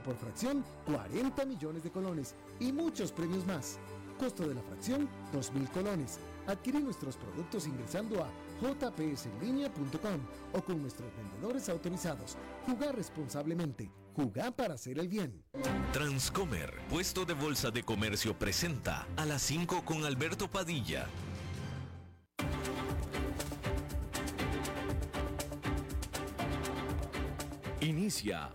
por fracción 40 millones de colones y muchos premios más. Costo de la fracción 2.000 colones. Adquiere nuestros productos ingresando a jpsenlinea.com o con nuestros vendedores autorizados. Jugar responsablemente. Jugar para hacer el bien. Transcomer, puesto de bolsa de comercio, presenta a las 5 con Alberto Padilla. Inicia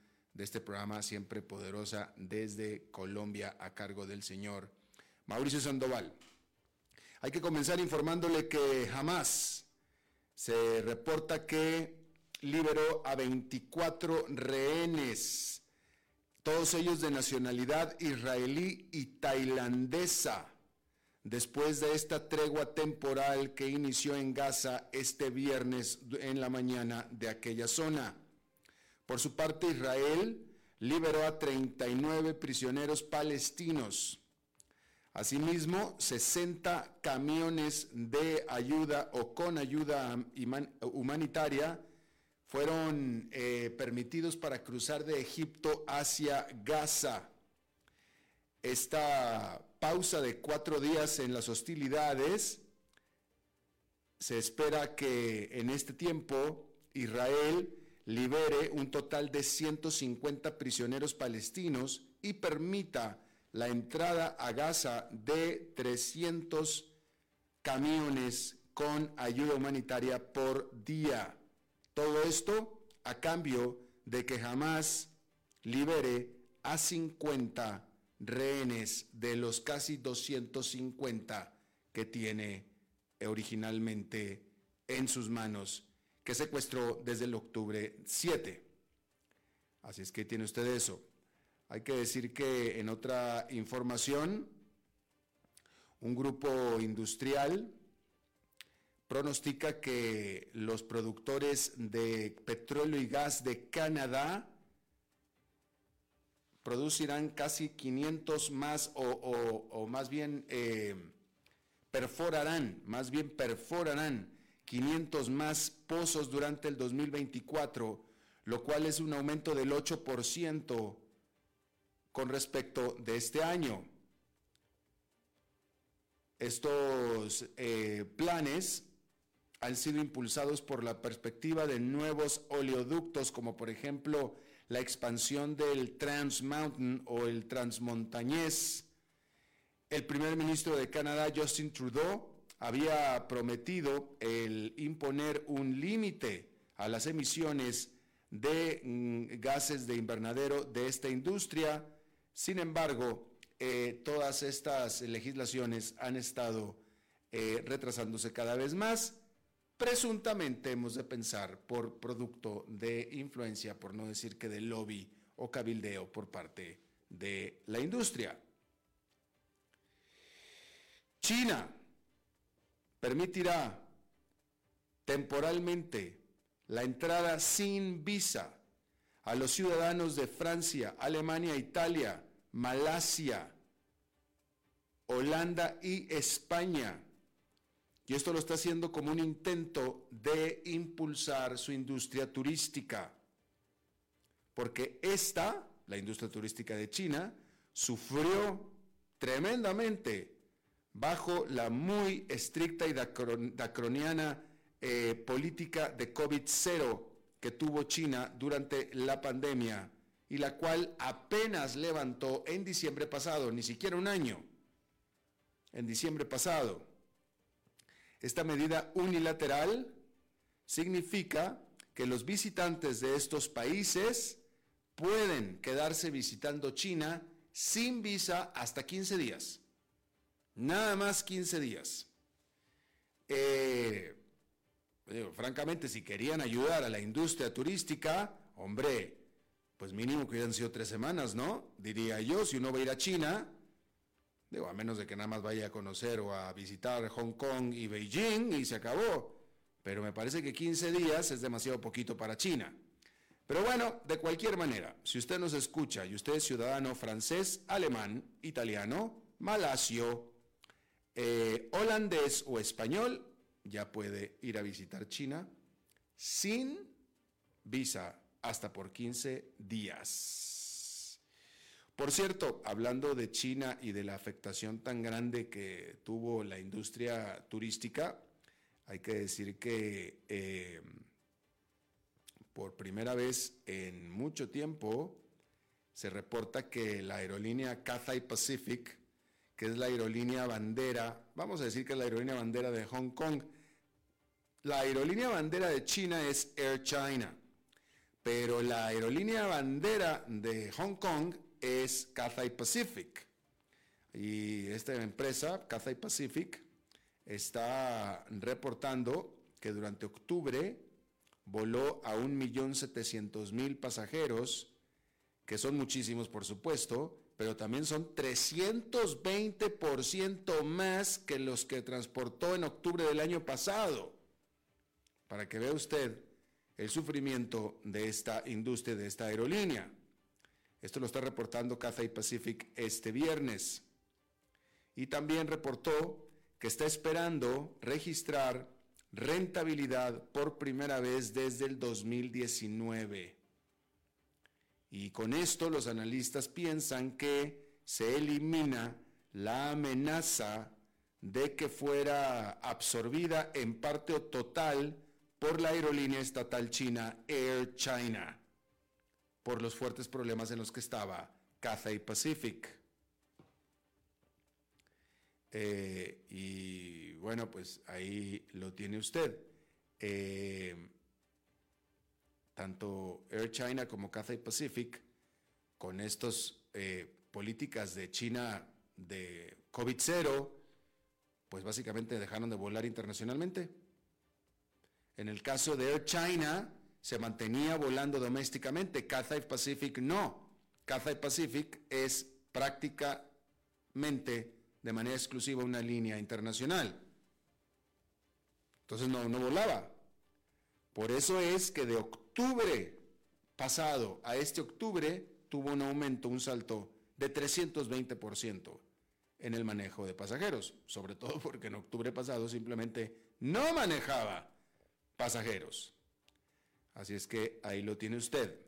de este programa siempre poderosa desde Colombia a cargo del señor Mauricio Sandoval. Hay que comenzar informándole que jamás se reporta que liberó a 24 rehenes, todos ellos de nacionalidad israelí y tailandesa, después de esta tregua temporal que inició en Gaza este viernes en la mañana de aquella zona. Por su parte, Israel liberó a 39 prisioneros palestinos. Asimismo, 60 camiones de ayuda o con ayuda humanitaria fueron eh, permitidos para cruzar de Egipto hacia Gaza. Esta pausa de cuatro días en las hostilidades, se espera que en este tiempo Israel libere un total de 150 prisioneros palestinos y permita la entrada a Gaza de 300 camiones con ayuda humanitaria por día. Todo esto a cambio de que jamás libere a 50 rehenes de los casi 250 que tiene originalmente en sus manos que secuestró desde el octubre 7. Así es que tiene usted eso. Hay que decir que en otra información, un grupo industrial pronostica que los productores de petróleo y gas de Canadá producirán casi 500 más o, más bien eh, perforarán, más bien perforarán 500 más pozos durante el 2024, lo cual es un aumento del 8% con respecto de este año. Estos eh, planes han sido impulsados por la perspectiva de nuevos oleoductos, como por ejemplo la expansión del Trans Mountain o el Transmontañés. El primer ministro de Canadá, Justin Trudeau, había prometido el imponer un límite a las emisiones de mm, gases de invernadero de esta industria. Sin embargo, eh, todas estas legislaciones han estado eh, retrasándose cada vez más. Presuntamente hemos de pensar por producto de influencia, por no decir que de lobby o cabildeo por parte de la industria. China permitirá temporalmente la entrada sin visa a los ciudadanos de Francia, Alemania, Italia, Malasia Holanda y España. Y esto lo está haciendo como un intento de impulsar su industria turística. Porque esta, la industria turística de China, sufrió tremendamente bajo la muy estricta y dacroniana eh, política de COVID-0 que tuvo China durante la pandemia y la cual apenas levantó en diciembre pasado, ni siquiera un año, en diciembre pasado. Esta medida unilateral significa que los visitantes de estos países pueden quedarse visitando China sin visa hasta 15 días. Nada más 15 días. Eh, francamente, si querían ayudar a la industria turística, hombre, pues mínimo que hubieran sido tres semanas, ¿no? Diría yo, si uno va a ir a China, digo, a menos de que nada más vaya a conocer o a visitar Hong Kong y Beijing y se acabó. Pero me parece que 15 días es demasiado poquito para China. Pero bueno, de cualquier manera, si usted nos escucha y usted es ciudadano francés, alemán, italiano, malasio, eh, holandés o español, ya puede ir a visitar China sin visa hasta por 15 días. Por cierto, hablando de China y de la afectación tan grande que tuvo la industria turística, hay que decir que eh, por primera vez en mucho tiempo se reporta que la aerolínea Cathay Pacific que es la aerolínea bandera, vamos a decir que es la aerolínea bandera de Hong Kong. La aerolínea bandera de China es Air China, pero la aerolínea bandera de Hong Kong es Cathay Pacific. Y esta empresa, Cathay Pacific, está reportando que durante octubre voló a 1.700.000 pasajeros, que son muchísimos por supuesto, pero también son 320% más que los que transportó en octubre del año pasado. Para que vea usted el sufrimiento de esta industria, de esta aerolínea. Esto lo está reportando Cathay Pacific este viernes. Y también reportó que está esperando registrar rentabilidad por primera vez desde el 2019. Y con esto los analistas piensan que se elimina la amenaza de que fuera absorbida en parte o total por la aerolínea estatal china Air China, por los fuertes problemas en los que estaba Cathay Pacific. Eh, y bueno, pues ahí lo tiene usted. Eh, tanto Air China como Cathay Pacific, con estas eh, políticas de China de COVID-0, pues básicamente dejaron de volar internacionalmente. En el caso de Air China, se mantenía volando domésticamente, Cathay Pacific no. Cathay Pacific es prácticamente de manera exclusiva una línea internacional. Entonces no, no volaba. Por eso es que de octubre pasado a este octubre tuvo un aumento, un salto de 320% en el manejo de pasajeros, sobre todo porque en octubre pasado simplemente no manejaba pasajeros. Así es que ahí lo tiene usted.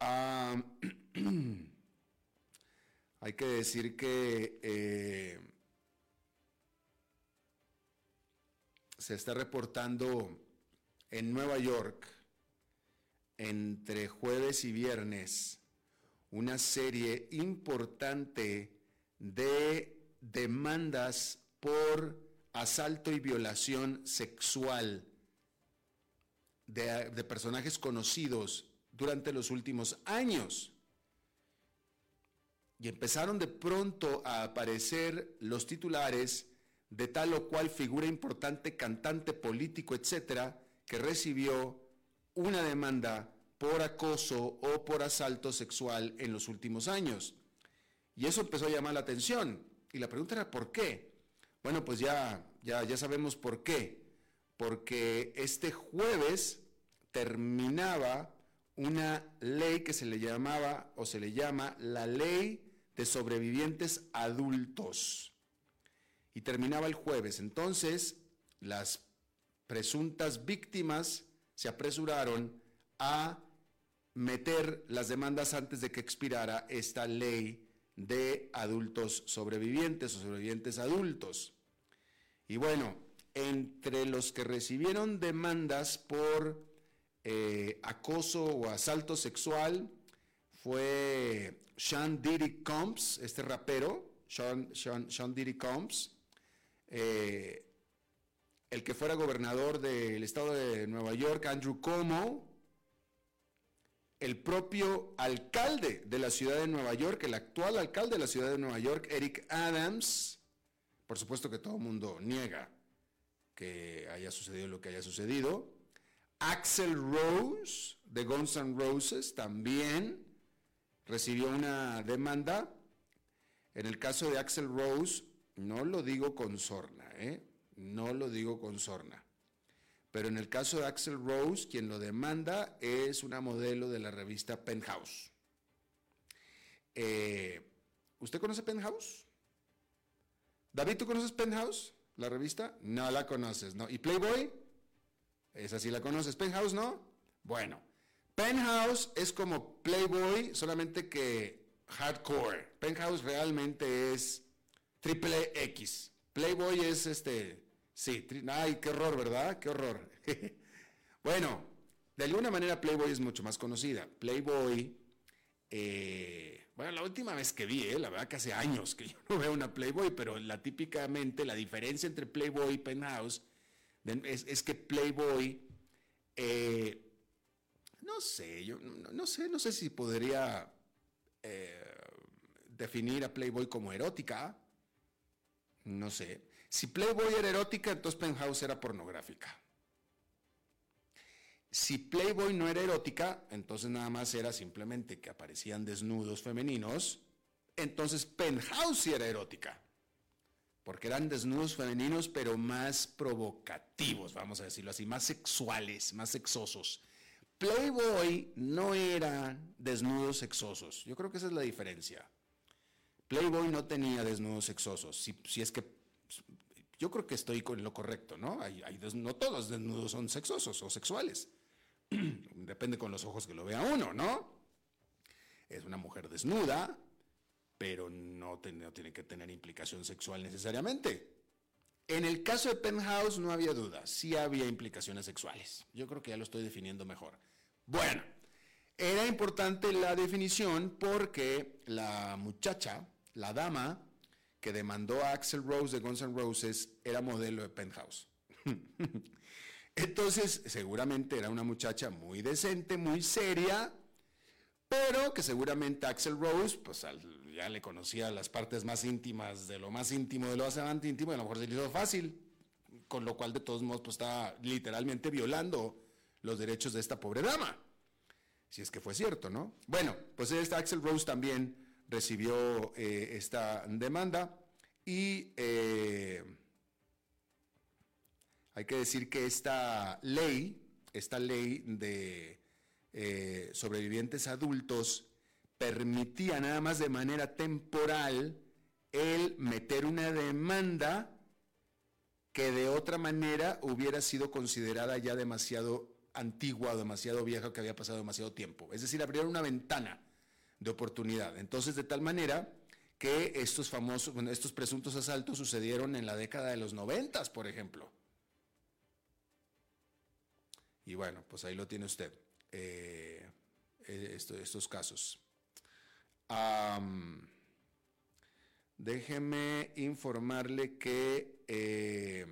hay que decir que eh, se está reportando en Nueva York entre jueves y viernes una serie importante de demandas por asalto y violación sexual de, personajes conocidos durante los últimos años. Y empezaron de pronto a aparecer los titulares de tal o cual figura importante, cantante, político, etcétera, que recibió una demanda por acoso o por asalto sexual en los últimos años. Y eso empezó a llamar la atención. Y la pregunta era ¿por qué? Bueno, pues ya, ya, ya sabemos por qué. Porque este jueves terminaba una ley que se le llamaba o se le llama la ley de sobrevivientes adultos. Y terminaba el jueves. Entonces, las presuntas víctimas se apresuraron a meter las demandas antes de que expirara esta ley de adultos sobrevivientes o sobrevivientes adultos. Y bueno, entre los que recibieron demandas por eh, acoso o asalto sexual fue Sean Diddy Combs, este rapero, Sean, Sean, Diddy Combs, eh, el que fuera gobernador del estado de Nueva York, Andrew Cuomo, el propio alcalde de la ciudad de Nueva York, el actual alcalde de la ciudad de Nueva York, Eric Adams, por supuesto que todo el mundo niega que haya sucedido lo que haya sucedido. Axel Rose de Guns N' Roses también recibió una demanda. En el caso de Axel Rose, no lo digo con sorna, ¿eh? No lo digo con sorna. Pero en el caso de Axel Rose, quien lo demanda es una modelo de la revista Penthouse. Eh, ¿Usted conoce Penthouse? David, ¿tú conoces Penthouse? ¿La revista? No la conoces, ¿no? ¿Y Playboy? Esa sí la conoces. ¿Penthouse no? Bueno, Penthouse es como Playboy, solamente que hardcore. Penthouse realmente es triple X. Playboy es este, sí, ay, qué horror, ¿verdad? Qué horror. bueno, de alguna manera Playboy es mucho más conocida. Playboy, eh, bueno, la última vez que vi, eh, la verdad que hace años que yo no veo una Playboy, pero la típicamente la diferencia entre Playboy y Penthouse es, que Playboy, eh, no sé, yo no, sé, no sé si podría definir a Playboy como erótica. No sé. Si Playboy era erótica, entonces Penthouse era pornográfica. Si Playboy no era erótica, entonces nada más era simplemente que aparecían desnudos femeninos, entonces Penthouse sí era erótica porque eran desnudos femeninos, pero más provocativos, vamos a decirlo así, más sexuales, más sexosos. Playboy no era desnudos sexosos. Yo creo que esa es la diferencia. Playboy no tenía desnudos sexosos. Si, es que yo creo que estoy con lo correcto, ¿no? Hay, no todos desnudos son sexosos o sexuales. Depende con los ojos que lo vea uno, ¿no? Es una mujer desnuda, pero no, tiene que tener implicación sexual necesariamente. En el caso de Penthouse no había duda, sí había implicaciones sexuales. Yo creo que ya lo estoy definiendo mejor. Bueno, era importante la definición porque la muchacha, la dama que demandó a Axel Rose de Guns N' Roses era modelo de Penthouse. Entonces, seguramente era una muchacha muy decente, muy seria, pero que seguramente Axel Rose, pues ya le conocía las partes más íntimas de lo más íntimo de lo bastante íntimo, y a lo mejor se le hizo fácil, con lo cual de todos modos pues estaba literalmente violando los derechos de esta pobre dama. Si es que fue cierto, ¿no? Bueno, pues este Axel Rose también recibió eh, esta demanda y eh, hay que decir que esta ley, esta ley de eh, sobrevivientes adultos permitía nada más de manera temporal el meter una demanda que de otra manera hubiera sido considerada ya demasiado antigua, demasiado vieja, que había pasado demasiado tiempo. Es decir, abrieron una ventana de oportunidad. Entonces, de tal manera que estos famosos, estos presuntos asaltos sucedieron en la década de los noventas, por ejemplo. Y bueno, pues ahí lo tiene usted. Eh, eh, estos casos. déjeme informarle que eh,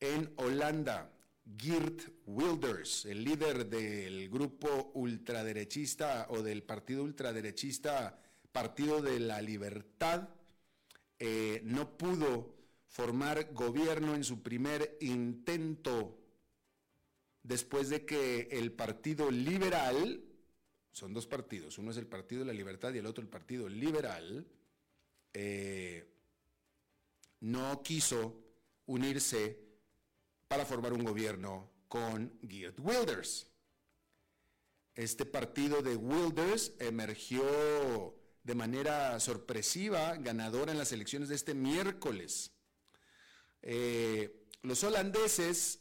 en Holanda, Geert Wilders, el líder del grupo ultraderechista o del partido ultraderechista Partido de la Libertad, no pudo formar gobierno en su primer intento después de que el Partido Liberal, son dos partidos, uno es el Partido de la Libertad y el otro el Partido Liberal, eh, no quiso unirse para formar un gobierno con Geert Wilders. este partido de Wilders emergió de manera sorpresiva ganadora en las elecciones de este miércoles. Eh, los holandeses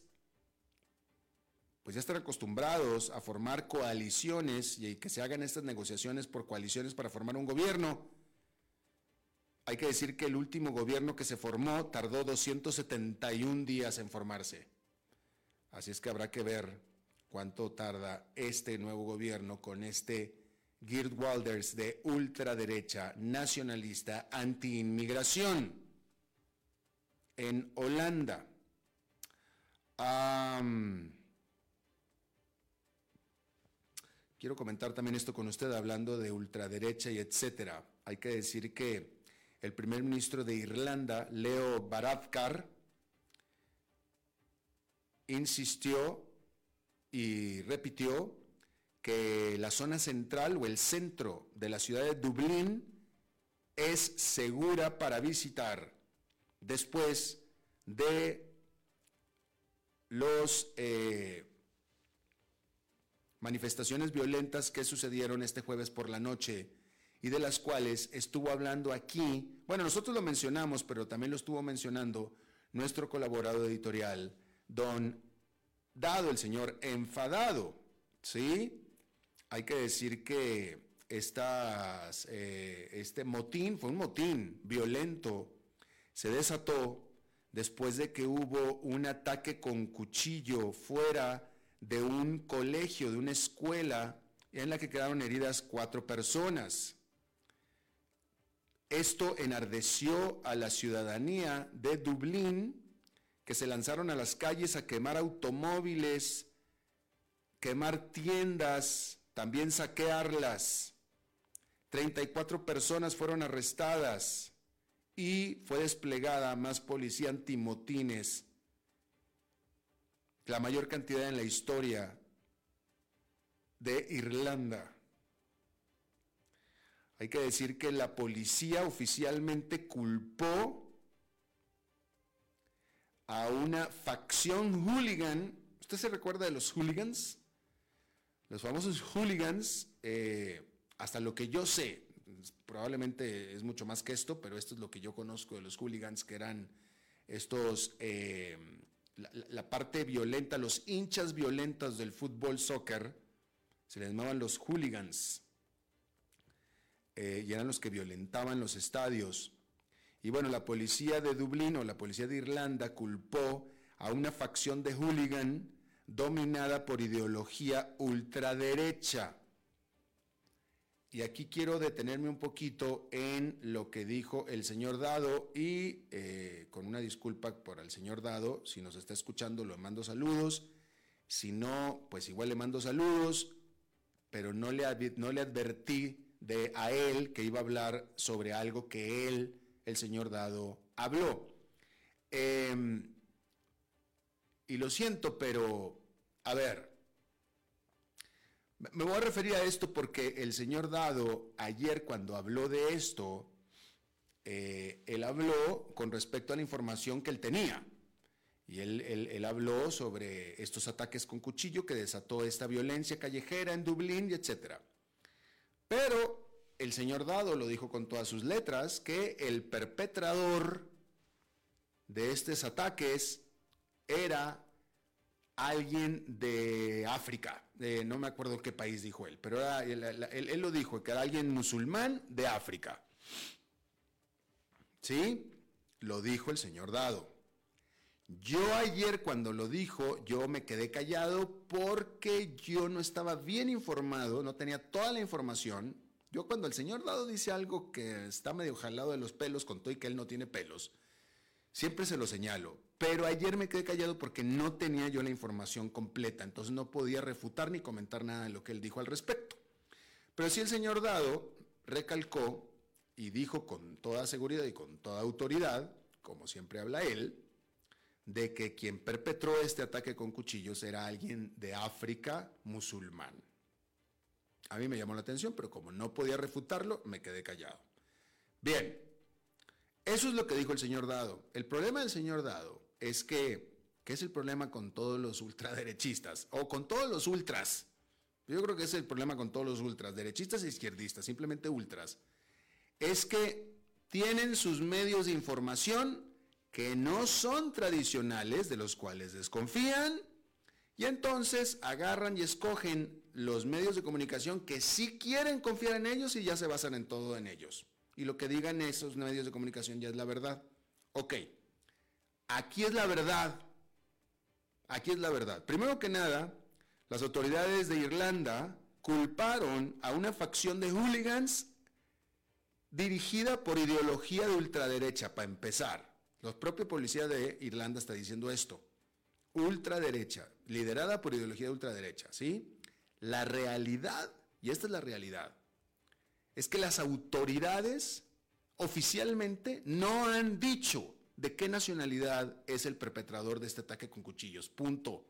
pues ya están acostumbrados a formar coaliciones y que se hagan estas negociaciones por coaliciones para formar un gobierno. Hay que decir que el último gobierno que se formó tardó 271 días en formarse. Así es que habrá que ver cuánto tarda este nuevo gobierno con este Geert Wilders de ultraderecha, nacionalista, anti-inmigración en Holanda. quiero comentar también esto con usted hablando de ultraderecha y etcétera. Hay que decir que el primer ministro de Irlanda, Leo Varadkar, insistió y repitió que la zona central o el centro de la ciudad de Dublín es segura para visitar después de las eh, manifestaciones violentas que sucedieron este jueves por la noche y de las cuales estuvo hablando aquí, bueno, nosotros lo mencionamos, pero también lo estuvo mencionando nuestro colaborador editorial, don Dado, el señor enfadado, ¿sí? Hay que decir que estas, eh, este motín fue un motín violento, se desató después de que hubo un ataque con cuchillo fuera de un colegio, de una escuela, en la que quedaron heridas cuatro personas. Esto enardeció a la ciudadanía de Dublín, que se lanzaron a las calles a quemar automóviles, quemar tiendas, también saquearlas. 34 personas fueron arrestadas y fue desplegada más policía antimotines, la mayor cantidad en la historia de Irlanda. Hay que decir que la policía oficialmente culpó a una facción hooligan. ¿Usted se recuerda de los hooligans? Los famosos hooligans, eh, hasta lo que yo sé, probablemente es mucho más que esto, pero esto es lo que yo conozco de los hooligans, que eran estos, eh, la, parte violenta, los hinchas violentos del fútbol soccer, se les llamaban los hooligans, eh, y eran los que violentaban los estadios. Y bueno, la policía de Dublín o la policía de Irlanda culpó a una facción de hooligan dominada por ideología ultraderecha. Y aquí quiero detenerme un poquito en lo que dijo el señor Dado y eh, con una disculpa por el señor Dado, si nos está escuchando le mando saludos, si no, pues igual le mando saludos, pero no le, no le advertí de a él que iba a hablar sobre algo que él, el señor Dado, habló. Em, y lo siento, pero, a ver, me voy a referir a esto porque el señor Dado ayer cuando habló de esto, eh, él habló con respecto a la información que él tenía. Y él, él, habló sobre estos ataques con cuchillo que desató esta violencia callejera en Dublín y etc. Pero el señor Dado lo dijo con todas sus letras que el perpetrador de estos ataques era alguien de África, no me acuerdo qué país dijo él, pero él, lo dijo, que era alguien musulmán de África. ¿Sí? Lo dijo el señor Dado. Yo ayer cuando lo dijo, yo me quedé callado porque yo no estaba bien informado, no tenía toda la información. Yo cuando el señor Dado dice algo que está medio jalado de los pelos, con todo y que él no tiene pelos, siempre se lo señalo. Pero ayer me quedé callado porque no tenía yo la información completa, entonces no podía refutar ni comentar nada de lo que él dijo al respecto. Pero sí el señor Dado recalcó y dijo con toda seguridad y con toda autoridad, como siempre habla él, de que quien perpetró este ataque con cuchillos era alguien de África musulmán. A mí me llamó la atención, pero como no podía refutarlo, me quedé callado. Bien, eso es lo que dijo el señor Dado. El problema del señor Dado es que, ¿qué es el problema con todos los ultraderechistas o con todos los ultras? yo creo que es el problema con todos los ultras, derechistas e izquierdistas, simplemente ultras, es que tienen sus medios de información que no son tradicionales, de los cuales desconfían, y entonces agarran y escogen los medios de comunicación que sí quieren confiar en ellos y ya se basan en todo en ellos. Y lo que digan esos medios de comunicación ya es la verdad. Ok, aquí es la verdad. Aquí es la verdad. Primero que nada, las autoridades de Irlanda culparon a una facción de hooligans dirigida por ideología de ultraderecha, para empezar. Los propios policías de Irlanda está diciendo esto. Ultraderecha, liderada por ideología de ultraderecha, ¿sí? La realidad, y esta es la realidad, es que las autoridades oficialmente no han dicho de qué nacionalidad es el perpetrador de este ataque con cuchillos. Punto.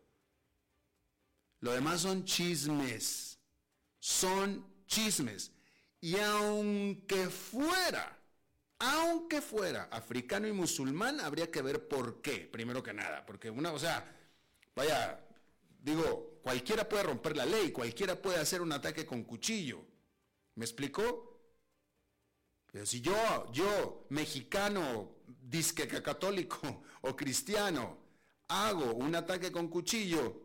Lo demás son chismes. Son chismes. Y aunque fuera, aunque fuera africano y musulmán, habría que ver por qué, primero que nada. Porque una, o sea, vaya, digo, cualquiera puede romper la ley, cualquiera puede hacer un ataque con cuchillo. ¿Me explicó? Pero si yo, yo, mexicano, disque católico o cristiano, hago un ataque con cuchillo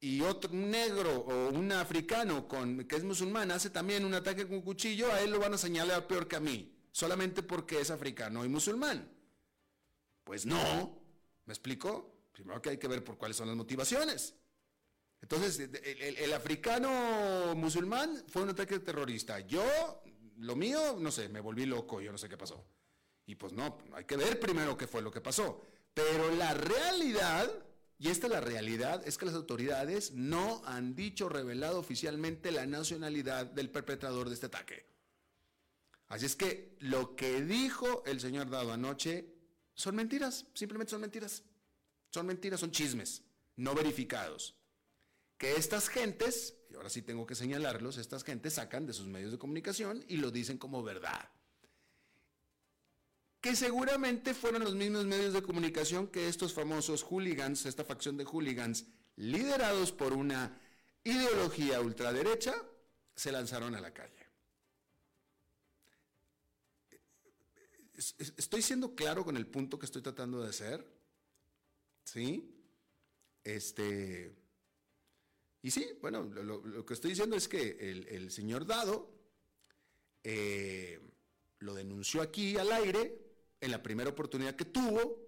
y otro negro o un africano con, que es musulmán hace también un ataque con cuchillo, a él lo van a señalar peor que a mí, solamente porque es africano y musulmán. Pues no, ¿me explico? Primero que hay que ver por cuáles son las motivaciones. Entonces, el, africano musulmán fue un ataque terrorista. Yo, lo mío, no sé, me volví loco, yo no sé qué pasó. Y pues no, hay que ver primero qué fue lo que pasó. Pero la realidad y esta es la realidad, es que las autoridades no han dicho, revelado oficialmente la nacionalidad del perpetrador de este ataque. Así es que lo que dijo el señor Dado anoche son mentiras, simplemente son mentiras. Son mentiras, son chismes, no verificados. Que estas gentes, y ahora sí tengo que señalarlos, estas gentes sacan de sus medios de comunicación y lo dicen como verdad que seguramente fueron los mismos medios de comunicación que estos famosos hooligans, esta facción de hooligans, liderados por una ideología ultraderecha, se lanzaron a la calle. Estoy siendo claro con el punto que estoy tratando de hacer. ¿Sí? Este. Y sí, bueno, lo, que estoy diciendo es que el, señor Dado eh, lo denunció aquí al aire en la primera oportunidad que tuvo,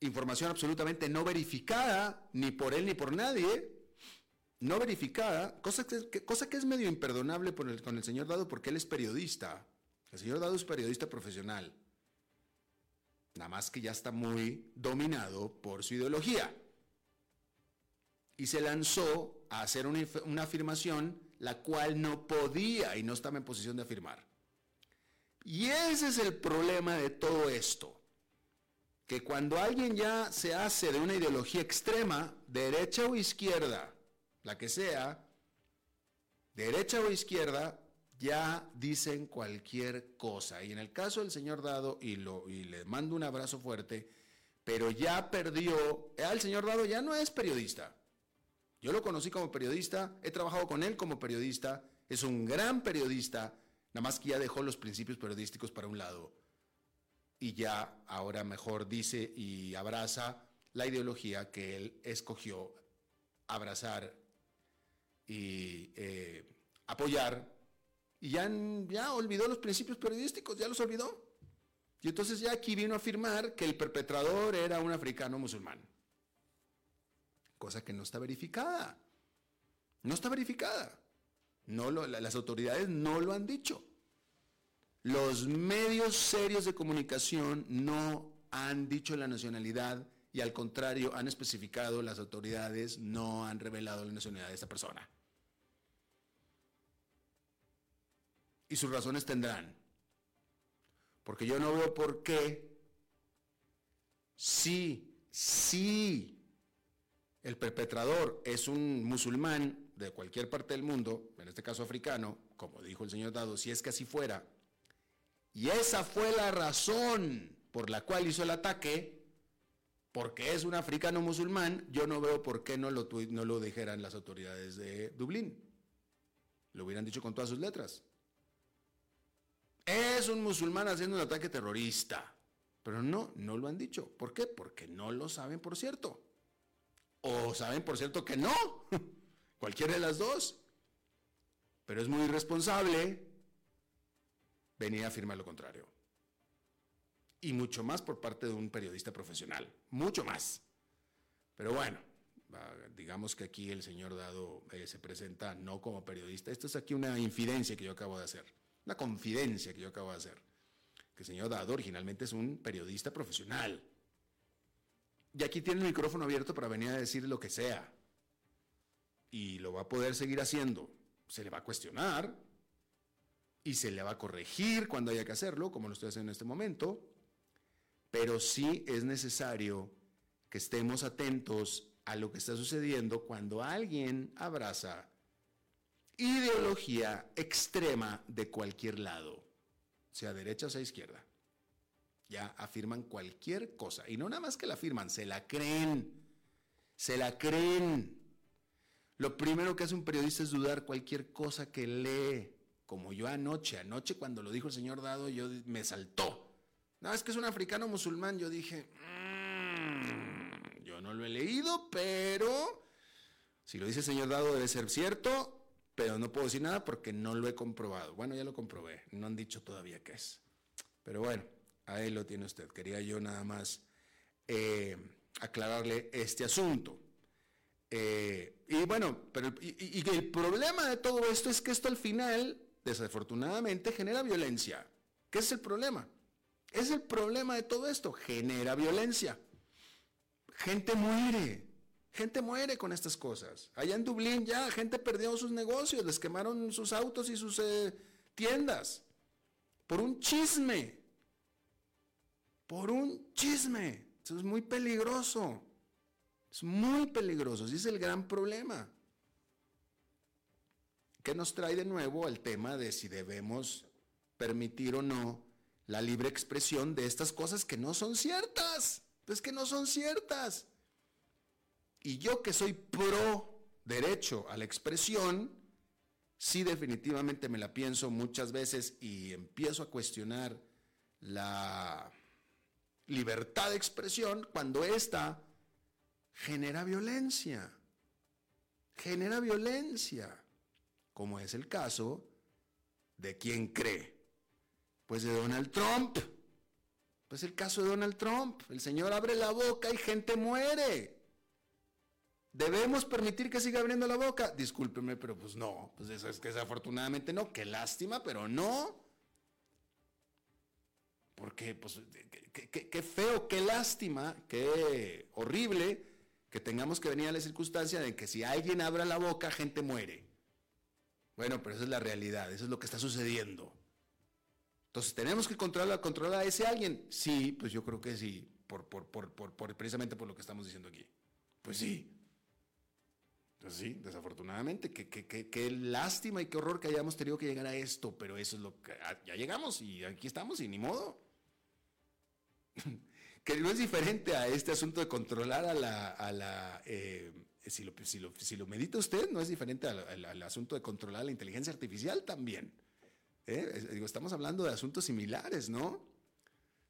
información absolutamente no verificada, ni por él ni por nadie, no verificada, cosa que, cosa que es medio imperdonable con el señor Dado porque él es periodista. El señor Dado es periodista profesional. Nada más que ya está muy dominado por su ideología. Y se lanzó a hacer una, una afirmación la cual no podía y no estaba en posición de afirmar. Y ese es el problema de todo esto. Que cuando alguien ya se hace de una ideología extrema, derecha o izquierda, la que sea, derecha o izquierda, ya dicen cualquier cosa. Y en el caso del señor Dado, y, le mando un abrazo fuerte, pero ya perdió, el señor Dado ya no es periodista. Yo lo conocí como periodista, he trabajado con él como periodista, es un gran periodista, Nada más que ya dejó los principios periodísticos para un lado y ya ahora mejor dice y abraza la ideología que él escogió abrazar y eh, apoyar y ya, ya olvidó los principios periodísticos, ya los olvidó. Y entonces ya aquí vino a afirmar que el perpetrador era un africano musulmán. Cosa que no está verificada. No está verificada. No las autoridades no lo han dicho. Los medios serios de comunicación no han dicho la nacionalidad y al contrario han especificado, las autoridades no han revelado la nacionalidad de esta persona. Y sus razones tendrán. Porque yo no veo por qué, si, si el perpetrador es un musulmán, de cualquier parte del mundo, en este caso africano, como dijo el señor Dado, si es que así fuera, y esa fue la razón por la cual hizo el ataque, porque es un africano musulmán, yo no veo por qué no lo, no lo dijeran las autoridades de Dublín. Lo hubieran dicho con todas sus letras. Es un musulmán haciendo un ataque terrorista. Pero no, no lo han dicho. ¿Por qué? Porque no lo saben, por cierto. O saben, por cierto, que no. Cualquiera de las dos. Pero es muy irresponsable venir a afirmar lo contrario y mucho más por parte de un periodista profesional, mucho más. Pero bueno, digamos que aquí el señor Dado eh, se presenta no como periodista, esto es aquí una infidencia que yo acabo de hacer, una confidencia que yo acabo de hacer, que el señor Dado originalmente es un periodista profesional. Y aquí tiene el micrófono abierto para venir a decir lo que sea. Y lo va a poder seguir haciendo. Se le va a cuestionar y se le va a corregir cuando haya que hacerlo, como lo estoy haciendo en este momento pero sí es necesario que estemos atentos a lo que está sucediendo cuando alguien abraza ideología extrema de cualquier lado, sea derecha o sea izquierda. Ya afirman cualquier cosa. Y no nada más que la afirman, se la creen. Se la creen. Lo primero que hace un periodista es dudar cualquier cosa que lee. Como yo anoche, anoche cuando lo dijo el señor Dado, yo me saltó. No, es que es un africano musulmán. Yo dije, mm, yo no lo he leído, pero si lo dice el señor Dado debe ser cierto, pero no puedo decir nada porque no lo he comprobado. Bueno, ya lo comprobé, no han dicho todavía qué es. Pero bueno, ahí lo tiene usted. Quería yo nada más eh, aclararle este asunto. Eh, y bueno, pero y el problema de todo esto es que esto al final, desafortunadamente, genera violencia. ¿Qué es el problema? Es el problema de todo esto, genera violencia. Gente muere, gente muere con estas cosas. Allá en Dublín ya gente perdió sus negocios, les quemaron sus autos y sus eh, tiendas por un chisme. Por un chisme. Eso es muy peligroso. Es muy peligroso. Ese es el gran problema. Que nos trae de nuevo al tema de si debemos permitir o no la libre expresión de estas cosas que no son ciertas. Pues que no son ciertas. Y yo que soy pro derecho a la expresión, sí definitivamente me la pienso muchas veces y empiezo a cuestionar la libertad de expresión cuando ésta genera violencia. Genera violencia, como es el caso de quien cree pues de Donald Trump. Pues el caso de Donald Trump. El señor abre la boca y gente muere. ¿Debemos permitir que siga abriendo la boca? Discúlpeme, pero pues no. Pues eso es que desafortunadamente no. Qué lástima, pero no. Porque, pues, qué, feo, qué lástima, qué horrible que tengamos que venir a la circunstancia de que si alguien abre la boca, gente muere. Bueno, pero esa es la realidad, eso es lo que está sucediendo. Entonces, ¿tenemos que controlar, controlar a ese alguien? Sí, pues yo creo que sí, por, por, precisamente por lo que estamos diciendo aquí. Pues sí. Entonces sí, desafortunadamente, qué, lástima y qué horror que hayamos tenido que llegar a esto, pero eso es lo que... Ah, ya llegamos y aquí estamos y ni modo. que no es diferente a este asunto de controlar a la... A la eh, si, lo, si, lo, medita usted, no es diferente al asunto de controlar la inteligencia artificial también. ¿Eh? Digo, estamos hablando de asuntos similares, ¿no? O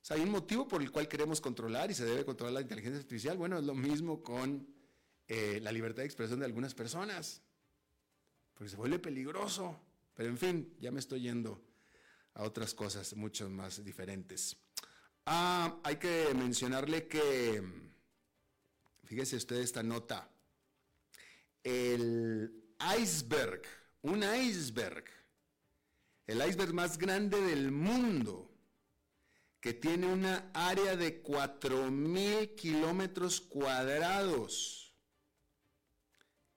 sea, hay un motivo por el cual queremos controlar y se debe controlar la inteligencia artificial. Bueno, es lo mismo con eh, la libertad de expresión de algunas personas, porque se vuelve peligroso. Pero en fin, ya me estoy yendo a otras cosas mucho más diferentes. Ah, hay que mencionarle que, fíjese usted esta nota, el iceberg, un iceberg el iceberg más grande del mundo, que tiene una área de 4.000 kilómetros cuadrados,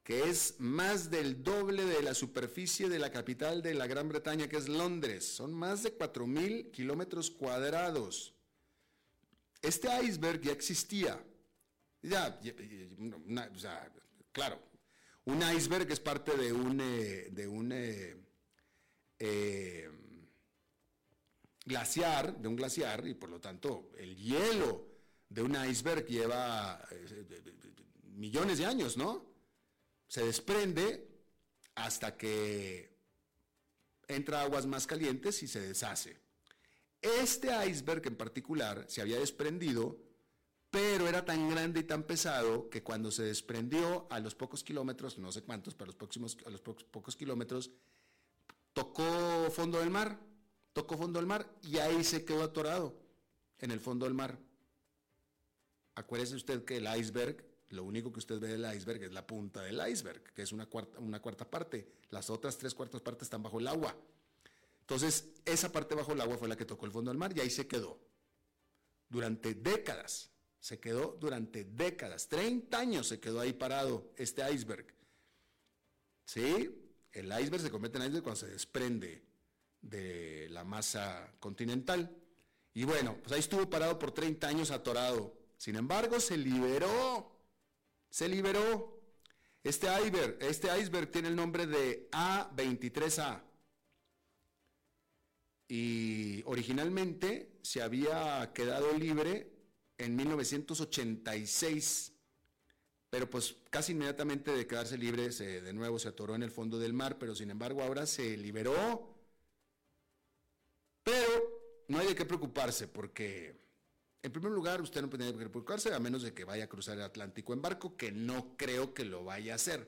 que es más del doble de la superficie de la capital de la Gran Bretaña, que es Londres. Son más de 4.000 kilómetros cuadrados. Este iceberg ya existía. Ya, claro, un iceberg es parte de un, eh, de un eh, eh, glaciar, de un glaciar, y por lo tanto el hielo de un iceberg lleva millones de años, ¿no? Se desprende hasta que entra aguas más calientes y se deshace. Este iceberg en particular se había desprendido, pero era tan grande y tan pesado que cuando se desprendió a los pocos kilómetros, no sé cuántos, pero a los, próximos, a los pocos kilómetros, tocó fondo del mar, tocó fondo del mar y ahí se quedó atorado en el fondo del mar. Acuérdese usted que el iceberg, lo único que usted ve del iceberg es la punta del iceberg, que es una cuarta, una cuarta parte. Las otras tres cuartas partes están bajo el agua. Entonces, esa parte bajo el agua fue la que tocó el fondo del mar y ahí se quedó. Durante décadas, se quedó durante décadas, 30 años se quedó ahí parado este iceberg. ¿Sí? El iceberg se convierte en iceberg cuando se desprende de la masa continental. Y bueno, pues ahí estuvo parado por 30 años atorado. Sin embargo, se liberó. Se liberó. Este iceberg, este iceberg tiene el nombre de A23A. Y originalmente se había quedado libre en 1986, pero pues casi inmediatamente de quedarse libre se, de nuevo se atoró en el fondo del mar, pero sin embargo ahora se liberó. Pero no hay de qué preocuparse porque en primer lugar, usted no tiene que preocuparse a menos de que vaya a cruzar el Atlántico en barco, que no creo que lo vaya a hacer.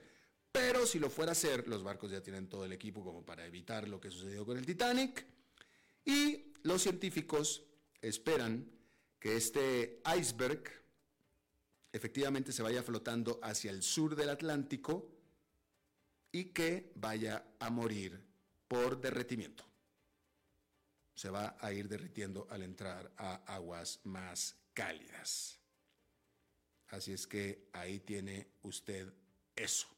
Pero si lo fuera a hacer, los barcos ya tienen todo el equipo como para evitar lo que sucedió con el Titanic. Y los científicos esperan que este iceberg efectivamente se vaya flotando hacia el sur del Atlántico y que vaya a morir por derretimiento se va a ir derritiendo al entrar a aguas más cálidas. Así es que ahí tiene usted eso.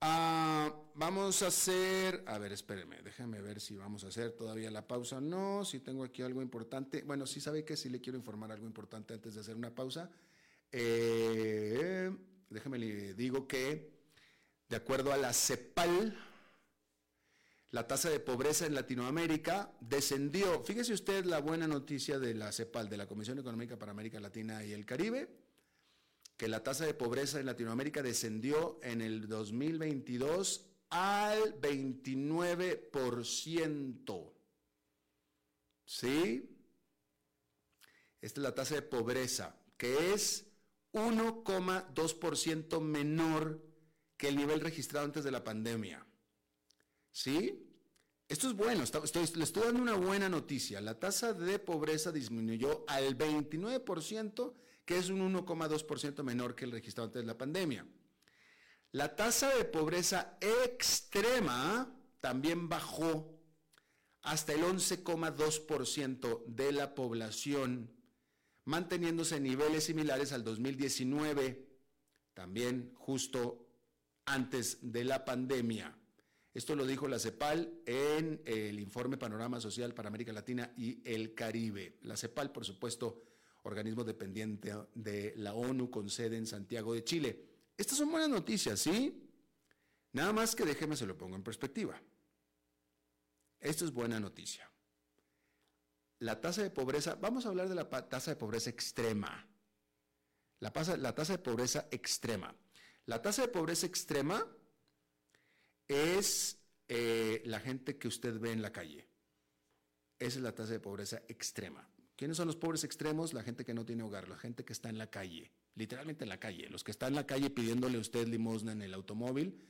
Ah, vamos a hacer, a ver, espéreme, déjeme ver si vamos a hacer todavía la pausa. No, si tengo aquí algo importante. Bueno, sí sabe que sí le quiero informar algo importante antes de hacer una pausa. Eh, déjeme le digo que, de acuerdo a la CEPAL, la tasa de pobreza en Latinoamérica descendió. Fíjese usted la buena noticia de la CEPAL, de la Comisión Económica para América Latina y el Caribe, que la tasa de pobreza en Latinoamérica descendió en el 2022 al 29%. ¿Sí? Esta es la tasa de pobreza, que es 1,2% menor que el nivel registrado antes de la pandemia. ¿Sí? Esto es bueno, le estoy dando una buena noticia. La tasa de pobreza disminuyó al 29%, que es un 1,2% menor que el registrado antes de la pandemia. La tasa de pobreza extrema también bajó hasta el 11,2% de la población, manteniéndose en niveles similares al 2019, también justo antes de la pandemia. Esto lo dijo la CEPAL en el informe Panorama Social para América Latina y el Caribe. La CEPAL, por supuesto, organismo dependiente de la ONU con sede en Santiago de Chile. Estas son buenas noticias, ¿sí? Nada más que déjeme se lo pongo en perspectiva. Esto es buena noticia. La tasa de pobreza, vamos a hablar de la tasa de pobreza extrema. La, la tasa de pobreza extrema. La tasa de pobreza extrema es eh, la gente que usted ve en la calle. Esa es la tasa de pobreza extrema. ¿Quiénes son los pobres extremos? La gente que no tiene hogar, la gente que está en la calle, literalmente en la calle. Los que están en la calle pidiéndole a usted limosna en el automóvil,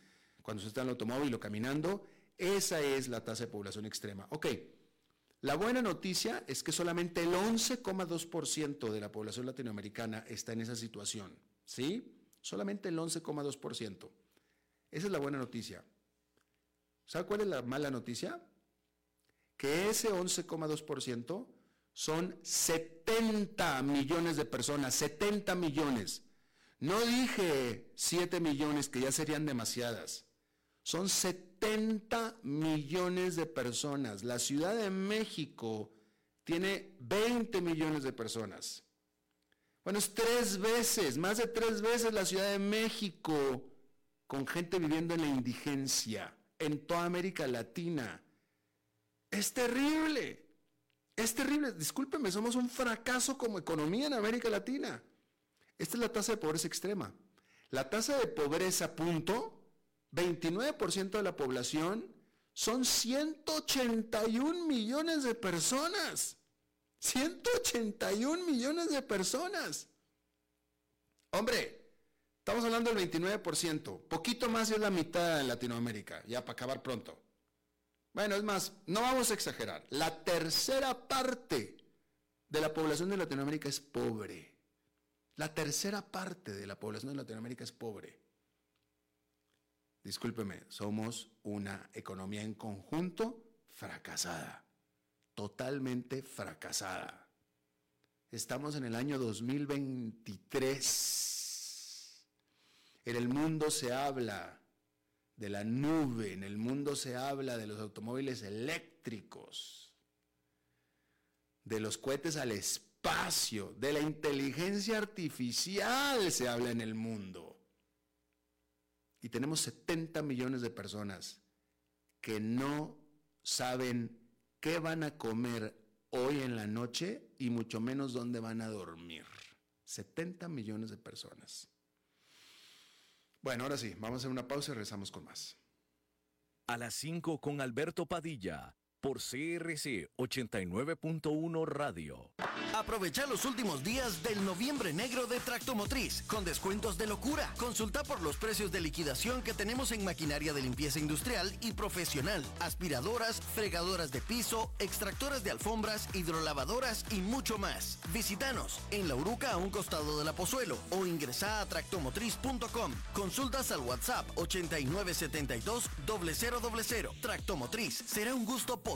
cuando usted está en el automóvil o caminando, esa es la tasa de población extrema. Ok, la buena noticia es que solamente el 11,2% de la población latinoamericana está en esa situación. ¿Sí? Solamente el 11,2%. Esa es la buena noticia. ¿Sabe cuál es la mala noticia? Que ese 11,2% son 70 millones de personas, 70 millones. No dije 7 millones, que ya serían demasiadas. Son 70 millones de personas. La Ciudad de México tiene 20 millones de personas. Bueno, es tres veces, más de tres veces la Ciudad de México con gente viviendo en la indigencia en toda América Latina. Es terrible. Es terrible, discúlpeme, somos un fracaso como economía en América Latina. Esta es la tasa de pobreza extrema. La tasa de pobreza, punto, 29% de la población son 181 millones de personas. 181 millones de personas. Hombre, estamos hablando del 29%, poquito más es la mitad en Latinoamérica, ya para acabar pronto. Bueno, es más, no vamos a exagerar. La tercera parte de la población de Latinoamérica es pobre. La tercera parte de la población de Latinoamérica es pobre. Discúlpeme, somos una economía en conjunto fracasada, totalmente fracasada. Estamos en el año 2023. En el mundo se habla de la nube, en el mundo se habla de los automóviles eléctricos, de los cohetes al espacio, de la inteligencia artificial se habla en el mundo. Y tenemos 70 millones de personas que no saben qué van a comer hoy en la noche y mucho menos dónde van a dormir. 70 millones de personas. Bueno, ahora sí, vamos a hacer una pausa y regresamos con más. A las 5 con Alberto Padilla por CRC 89.1 Radio. Aprovecha los últimos días del noviembre negro de Tractomotriz con descuentos de locura. Consulta por los precios de liquidación que tenemos en maquinaria de limpieza industrial y profesional, aspiradoras, fregadoras de piso, extractoras de alfombras, hidrolavadoras y mucho más. Visítanos en La Uruca a un costado de la Pozuelo o ingresa a tractomotriz.com. Consultas al WhatsApp 8972 0000. Tractomotriz, será un gusto poder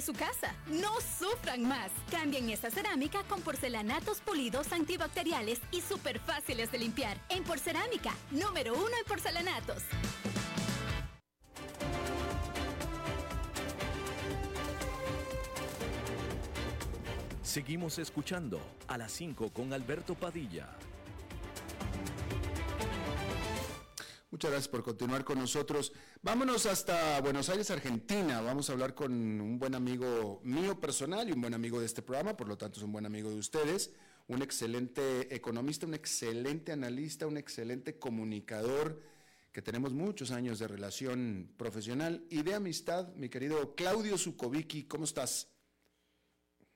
Su casa? No sufran más. Cambien esa cerámica con porcelanatos pulidos antibacteriales y súper fáciles de limpiar. En Porcerámica, número uno en porcelanatos. Seguimos escuchando a las 5 con Alberto Padilla. Muchas gracias por continuar con nosotros. Vámonos hasta Buenos Aires, Argentina. Vamos a hablar con un buen amigo mío personal y un buen amigo de este programa, por lo tanto es un buen amigo de ustedes, un excelente economista, un excelente analista, un excelente comunicador, que tenemos muchos años de relación profesional y de amistad. Mi querido Claudio Zukovicki, ¿cómo estás?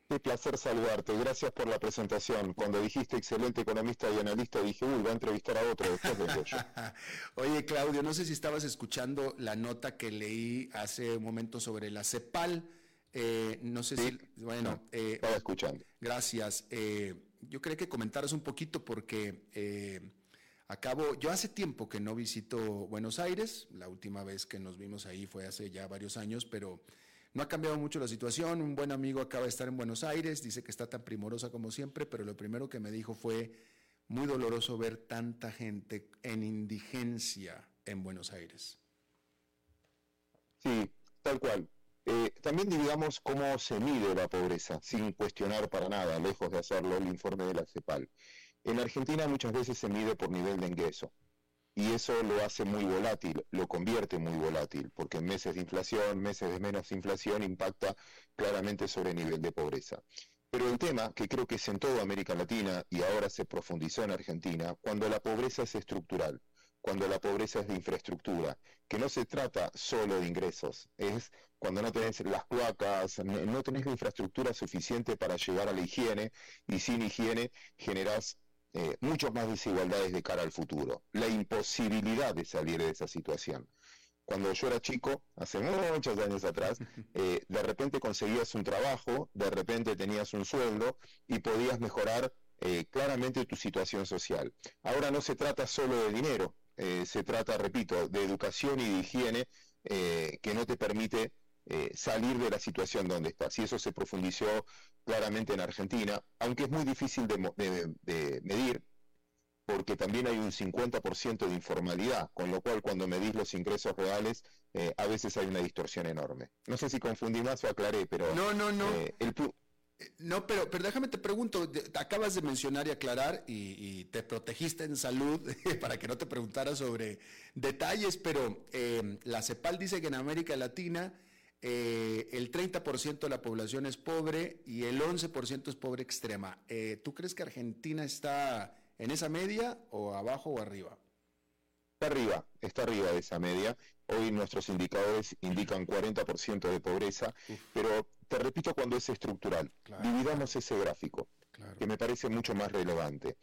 Qué placer saludarte. Gracias por la presentación. Cuando dijiste excelente economista y analista, dije, uy, va a entrevistar a otro después de. Oye, Claudio, no sé si estabas escuchando la nota que leí hace un momento sobre la CEPAL. Eh, no sé Sí. si, bueno, eh, Estaba escuchando. Gracias. Eh, yo quería que comentaras un poquito porque eh, acabo, yo hace tiempo que no visito Buenos Aires, la última vez que nos vimos ahí fue hace ya varios años, pero no ha cambiado mucho la situación. Un buen amigo acaba de estar en Buenos Aires, dice que está tan primorosa como siempre, pero lo primero que me dijo fue muy doloroso ver tanta gente en indigencia en Buenos Aires. Sí, tal cual. Eh, también dividamos cómo se mide la pobreza, sin cuestionar para nada, lejos de hacerlo, el informe de la CEPAL. En Argentina muchas veces se mide por nivel de ingreso. Y eso lo hace muy volátil, lo convierte muy volátil, porque en meses de inflación, meses de menos inflación, impacta claramente sobre el nivel de pobreza. Pero el tema, que creo que es en toda América Latina y ahora se profundizó en Argentina, cuando la pobreza es estructural, cuando la pobreza es de infraestructura, que no se trata solo de ingresos, es cuando no tenés las cloacas, no no tenés la infraestructura suficiente para llegar a la higiene y sin higiene generás eh, muchas más desigualdades de cara al futuro, la imposibilidad de salir de esa situación. Cuando yo era chico, hace muchos años atrás, eh, de repente conseguías un trabajo, de repente tenías un sueldo y podías mejorar eh, claramente tu situación social. Ahora no se trata solo de dinero, eh, se trata, repito, de educación y de higiene que no te permite salir de la situación donde estás. Y eso se profundizó claramente en Argentina, aunque es muy difícil de, medir, porque también hay un 50% de informalidad, con lo cual cuando medís los ingresos reales, a veces hay una distorsión enorme. No sé si confundí más o aclaré, pero... No, no, no. el, no, pero, pero déjame te pregunto, acabas de mencionar y aclarar y, te protegiste en salud para que no te preguntara sobre detalles, pero eh, la CEPAL dice que en América Latina eh, el 30% de la población es pobre y el 11% es pobre extrema. Eh, ¿Tú crees que Argentina está en esa media o abajo o arriba? Está arriba, está arriba de esa media. Hoy nuestros indicadores indican 40% de pobreza, pero te repito cuando es estructural. Dividamos ese gráfico, que me parece mucho más relevante.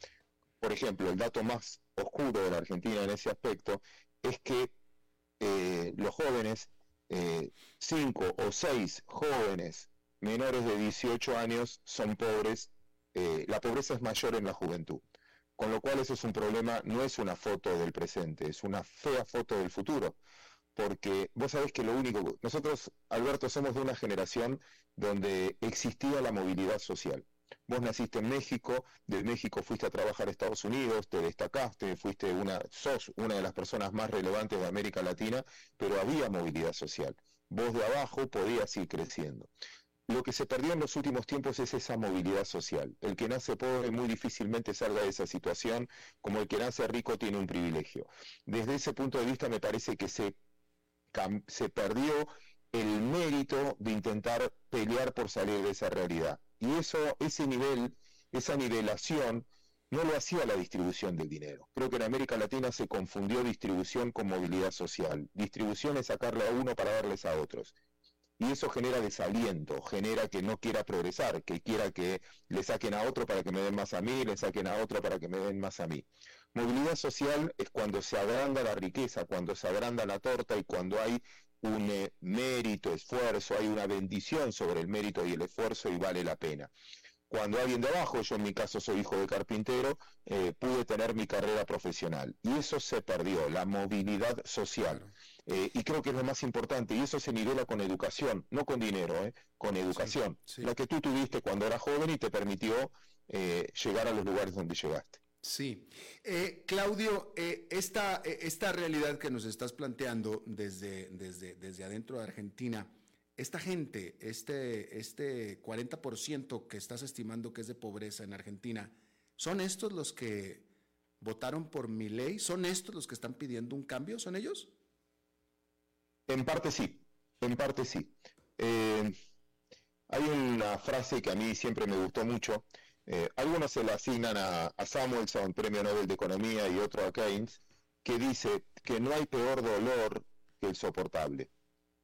Por ejemplo, el dato más oscuro de la Argentina en ese aspecto es que eh, los jóvenes, eh, cinco o seis jóvenes menores de 18 años son pobres, eh, la pobreza es mayor en la juventud. Con lo cual eso es un problema, no es una foto del presente, es una fea foto del futuro porque vos sabés que lo único, nosotros, Alberto, somos de una generación donde existía la movilidad social. Vos naciste en México, de México fuiste a trabajar a Estados Unidos, te destacaste, fuiste una, sos una de las personas más relevantes de América Latina, pero había movilidad social. Vos de abajo podías ir creciendo. Lo que se perdió en los últimos tiempos es esa movilidad social. El que nace pobre muy difícilmente salga de esa situación, como el que nace rico tiene un privilegio. Desde ese punto de vista me parece que se se perdió el mérito de intentar pelear por salir de esa realidad. Y eso, ese nivel, esa nivelación, no lo hacía la distribución del dinero. Creo que en América Latina se confundió distribución con movilidad social. Distribución es sacarle a uno para darles a otros. Y eso genera desaliento, genera que no quiera progresar, que quiera que le saquen a otro para que me den más a mí, le saquen a otro para que me den más a mí. Movilidad social es cuando se agranda la riqueza, cuando se agranda la torta y cuando hay un eh, mérito, esfuerzo, hay una bendición sobre el mérito y el esfuerzo y vale la pena. Cuando alguien de abajo, yo en mi caso soy hijo de carpintero, eh, pude tener mi carrera profesional. Y eso se perdió, la movilidad social. Eh, y creo que es lo más importante, y eso se nivela con educación, no con dinero, con educación. La que tú tuviste cuando eras joven y te permitió llegar a los lugares donde llegaste. Sí. Eh, Claudio, eh, esta, eh, esta, realidad que nos estás planteando desde, desde, desde adentro de Argentina, esta gente, este, este 40% que estás estimando que es de pobreza en Argentina, ¿son estos los que votaron por mi ley? ¿Son estos los que están pidiendo un cambio? ¿Son ellos? En parte sí, en parte sí. hay una frase que a mí siempre me gustó mucho, eh, algunos se la asignan a, Samuelson, Premio Nobel de Economía, y otro a Keynes, que dice que no hay peor dolor que el soportable.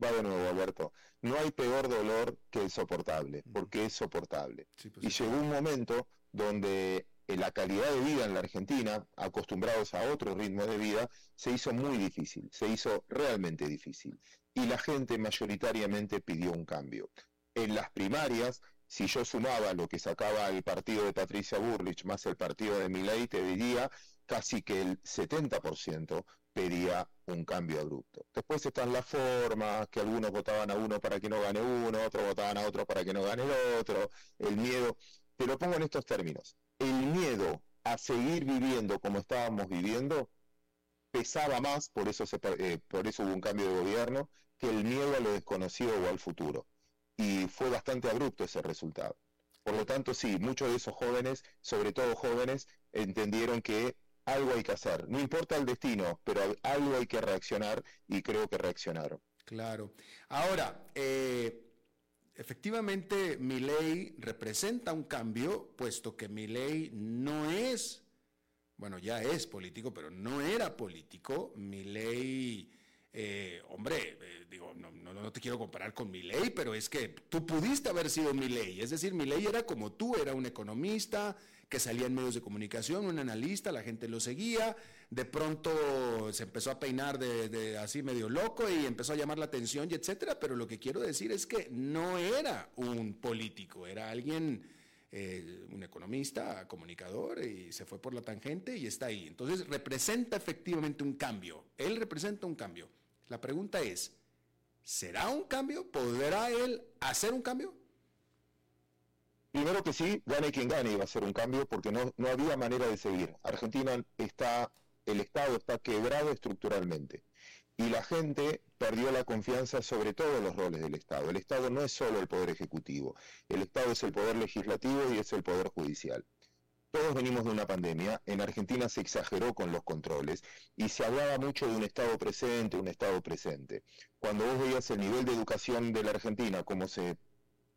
Va de nuevo, Alberto. No hay peor dolor que el soportable, porque es soportable. Pues y llegó un momento donde la calidad de vida en la Argentina, acostumbrados a otro ritmo de vida, se hizo muy difícil, se hizo realmente difícil. Y la gente mayoritariamente pidió un cambio. En las primarias si yo sumaba lo que sacaba el partido de Patricia Burrich más el partido de Milei, te diría casi que el 70% pedía un cambio abrupto. Después están las formas, que algunos votaban a uno para que no gane uno, otros votaban a otro para que no gane el otro, el miedo. Te lo pongo en estos términos. El miedo a seguir viviendo como estábamos viviendo pesaba más, por eso, se, eh, por eso hubo un cambio de gobierno, que el miedo a lo desconocido o al futuro y fue bastante abrupto ese resultado. Por lo tanto, sí, muchos de esos jóvenes, sobre todo jóvenes, entendieron que algo hay que hacer. No importa el destino, pero algo hay que reaccionar y creo que reaccionaron. Claro. Ahora, eh, efectivamente, mi ley representa un cambio, puesto que mi ley no es, bueno, ya es político, pero no era político. Mi ley eh, hombre, eh, digo, no, no, te quiero comparar con mi ley, pero es que tú pudiste haber sido mi ley. Es decir, mi ley era como tú, era un economista que salía en medios de comunicación, un analista, la gente lo seguía. De pronto se empezó a peinar de, así medio loco y empezó a llamar la atención y etcétera. Pero lo que quiero decir es que no era un político, era alguien eh, un economista, comunicador, y se fue por la tangente y está ahí. Entonces representa efectivamente un cambio. Él representa un cambio. La pregunta es, ¿será un cambio? ¿Podrá él hacer un cambio? Primero que sí, gane quien gane iba a ser un cambio porque no, no había manera de seguir. Argentina está, el Estado está quebrado estructuralmente y la gente perdió la confianza sobre todos los roles del Estado. El Estado no es solo el poder ejecutivo, el Estado es el poder legislativo y es el poder judicial. Todos venimos de una pandemia, en Argentina se exageró con los controles y se hablaba mucho de un Estado presente, un Estado presente. Cuando vos veías el nivel de educación de la Argentina, cómo se,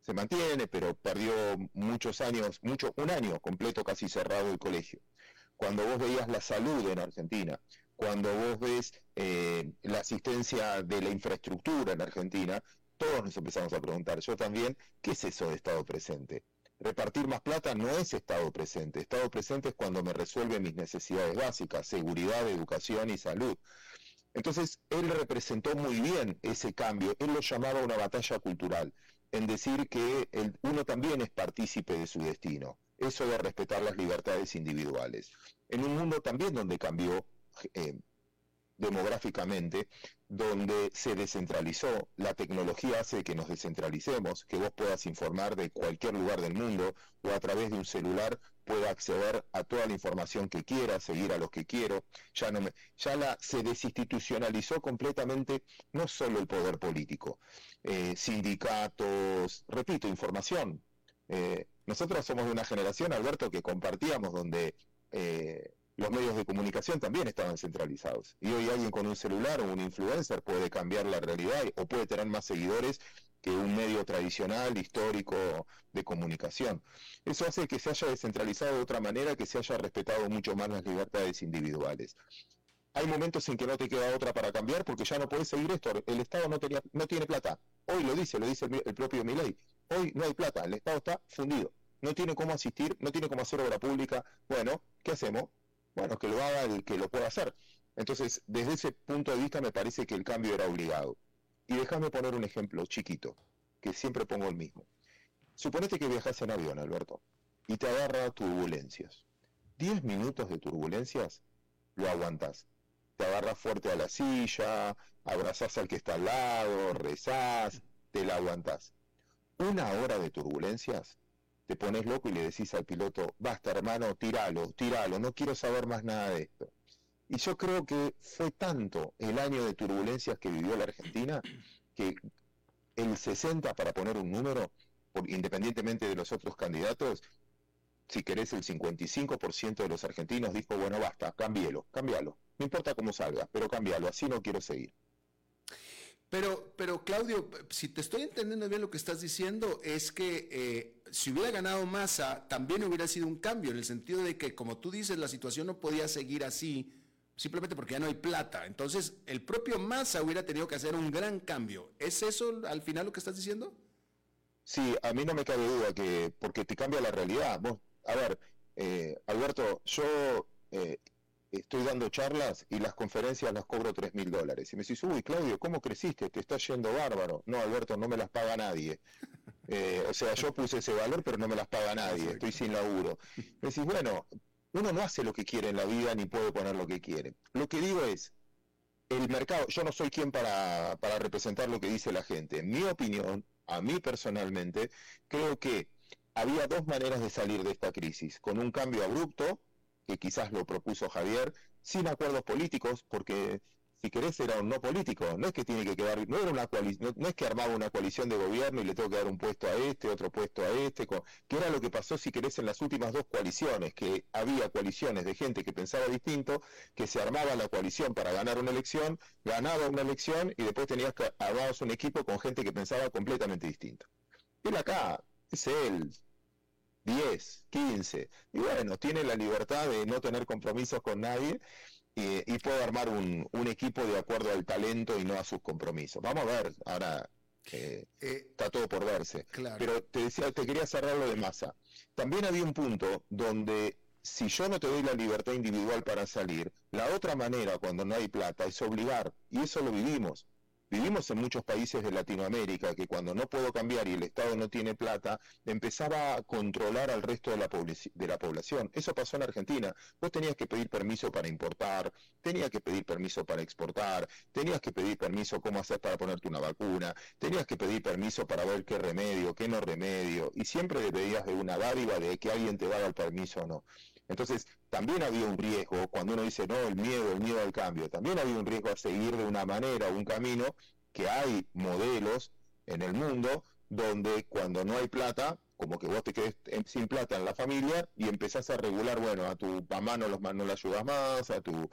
se mantiene, pero perdió muchos años, mucho, un año completo casi cerrado el colegio. Cuando vos veías la salud en Argentina, cuando vos ves eh, la asistencia de la infraestructura en Argentina, todos nos empezamos a preguntar, yo también, ¿qué es eso de Estado presente? Repartir más plata no es Estado presente. Estado presente es cuando me resuelve mis necesidades básicas, seguridad, educación y salud. Entonces, él representó muy bien ese cambio. Él lo llamaba una batalla cultural, en decir que uno también es partícipe de su destino. Eso de respetar las libertades individuales. En un mundo también donde cambió eh, demográficamente, donde se descentralizó. La tecnología hace que nos descentralicemos, que vos puedas informar de cualquier lugar del mundo o a través de un celular pueda acceder a toda la información que quiera, seguir a los que quiero. Ya no ya la se desinstitucionalizó completamente no solo el poder político, eh, sindicatos, repito, información. Eh, nosotros somos de una generación, Alberto, que compartíamos donde los medios de comunicación también estaban centralizados. Y hoy alguien con un celular o un influencer puede cambiar la realidad o puede tener más seguidores que un medio tradicional, histórico, de comunicación. Eso hace que se haya descentralizado de otra manera, que se haya respetado mucho más las libertades individuales. Hay momentos en que no te queda otra para cambiar porque ya no puedes seguir esto. El Estado no, tenía, no tiene plata. Hoy lo dice, lo dice el, propio Milei. Hoy no hay plata, el Estado está fundido. No tiene cómo asistir, no tiene cómo hacer obra pública. Bueno, ¿qué hacemos? Bueno, que lo haga el que lo pueda hacer. Entonces, desde ese punto de vista me parece que el cambio era obligado. Y déjame poner un ejemplo chiquito, que siempre pongo el mismo. Suponete que viajas en avión, Alberto, y te agarra turbulencias. Diez minutos de turbulencias, lo aguantas. Te agarras fuerte a la silla, abrazás al que está al lado, rezás, te la aguantás. Una hora de turbulencias, te pones loco y le decís al piloto, basta hermano, tíralo, tíralo, no quiero saber más nada de esto. Y yo creo que fue tanto el año de turbulencias que vivió la Argentina que el 60, para poner un número, independientemente de los otros candidatos, si querés el 55% de los argentinos dijo, bueno, basta, cámbielo, cámbialo. No importa cómo salga, pero cámbialo, así no quiero seguir. Pero, pero Claudio, si te estoy entendiendo bien lo que estás diciendo, es que eh, si hubiera ganado Massa, también hubiera sido un cambio, en el sentido de que, como tú dices, la situación no podía seguir así, simplemente porque ya no hay plata. Entonces, el propio Massa hubiera tenido que hacer un gran cambio. ¿Es eso al final lo que estás diciendo? Sí, a mí no me cabe duda que, porque te cambia la realidad. Vos, a ver, eh, Alberto, yo eh, estoy dando charlas y las conferencias las cobro tres mil dólares. Y me decís, uy, Claudio, ¿cómo creciste? Te está yendo bárbaro. No, Alberto, no me las paga nadie. Eh, o sea, yo puse ese valor, pero no me las paga nadie. Estoy sin laburo. Me decís, bueno, uno no hace lo que quiere en la vida ni puede poner lo que quiere. Lo que digo es, el mercado, yo no soy quien para, para representar lo que dice la gente. En mi opinión, a mí personalmente, creo que había dos maneras de salir de esta crisis. Con un cambio abrupto, que quizás lo propuso Javier, sin acuerdos políticos, porque si querés era un no político, no es que tiene que quedar, no era una no, es que armaba una coalición de gobierno y le tengo que dar un puesto a este, otro puesto a este, que era lo que pasó si querés en las últimas dos coaliciones, que había coaliciones de gente que pensaba distinto, que se armaba la coalición para ganar una elección, ganaba una elección y después tenías que armar un equipo con gente que pensaba completamente distinto. Él acá, es él, 10, 15. Y bueno, tiene la libertad de no tener compromisos con nadie y, puede armar un, equipo de acuerdo al talento y no a sus compromisos. Vamos a ver, ahora eh, está todo por verse. Pero te decía, te quería cerrar lo de masa. También había un punto donde si yo no te doy la libertad individual para salir, la otra manera cuando no hay plata es obligar, y eso lo vivimos. Vivimos en muchos países de Latinoamérica que cuando no puedo cambiar y el Estado no tiene plata, empezaba a controlar al resto de la, de la población. Eso pasó en Argentina. Vos tenías que pedir permiso para importar, tenías que pedir permiso para exportar, tenías que pedir permiso cómo hacer para ponerte una vacuna, tenías que pedir permiso para ver qué remedio, qué no remedio, y siempre dependías de una dádiva de que alguien te daba el permiso o no. Entonces, también había un riesgo, cuando uno dice, no, el miedo, el miedo al cambio, también había un riesgo a seguir de una manera, un camino, que hay modelos en el mundo donde cuando no hay plata, como que vos te quedes sin plata en la familia y empezás a regular, bueno, a tu mamá no, los, la ayudas más, a tu,